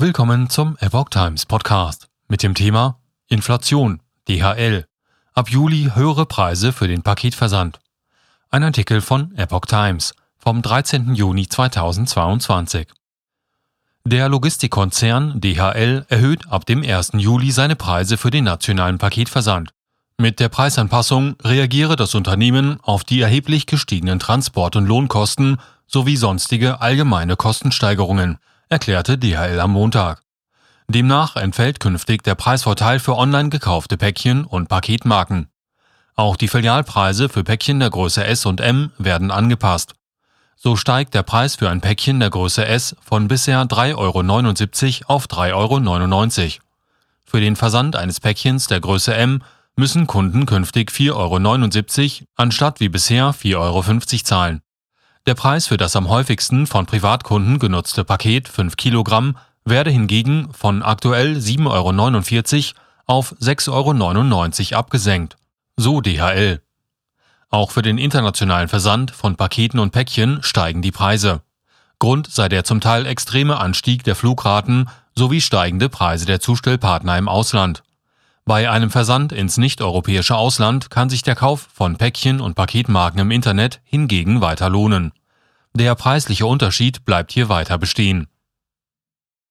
Willkommen zum Epoch Times Podcast mit dem Thema Inflation, DHL. Ab Juli höhere Preise für den Paketversand. Ein Artikel von Epoch Times vom 13. Juni 2022. Der Logistikkonzern DHL erhöht ab dem 1. Juli seine Preise für den nationalen Paketversand. Mit der Preisanpassung reagiere das Unternehmen auf die erheblich gestiegenen Transport- und Lohnkosten sowie sonstige allgemeine Kostensteigerungen erklärte DHL am Montag. Demnach entfällt künftig der Preisvorteil für online gekaufte Päckchen und Paketmarken. Auch die Filialpreise für Päckchen der Größe S und M werden angepasst. So steigt der Preis für ein Päckchen der Größe S von bisher 3,79 Euro auf 3,99 Euro. Für den Versand eines Päckchens der Größe M müssen Kunden künftig 4,79 Euro anstatt wie bisher 4,50 Euro zahlen. Der Preis für das am häufigsten von Privatkunden genutzte Paket 5 Kilogramm werde hingegen von aktuell 7,49 Euro auf 6,99 Euro abgesenkt. So DHL. Auch für den internationalen Versand von Paketen und Päckchen steigen die Preise. Grund sei der zum Teil extreme Anstieg der Flugraten sowie steigende Preise der Zustellpartner im Ausland. Bei einem Versand ins nicht-europäische Ausland kann sich der Kauf von Päckchen und Paketmarken im Internet hingegen weiter lohnen. Der preisliche Unterschied bleibt hier weiter bestehen.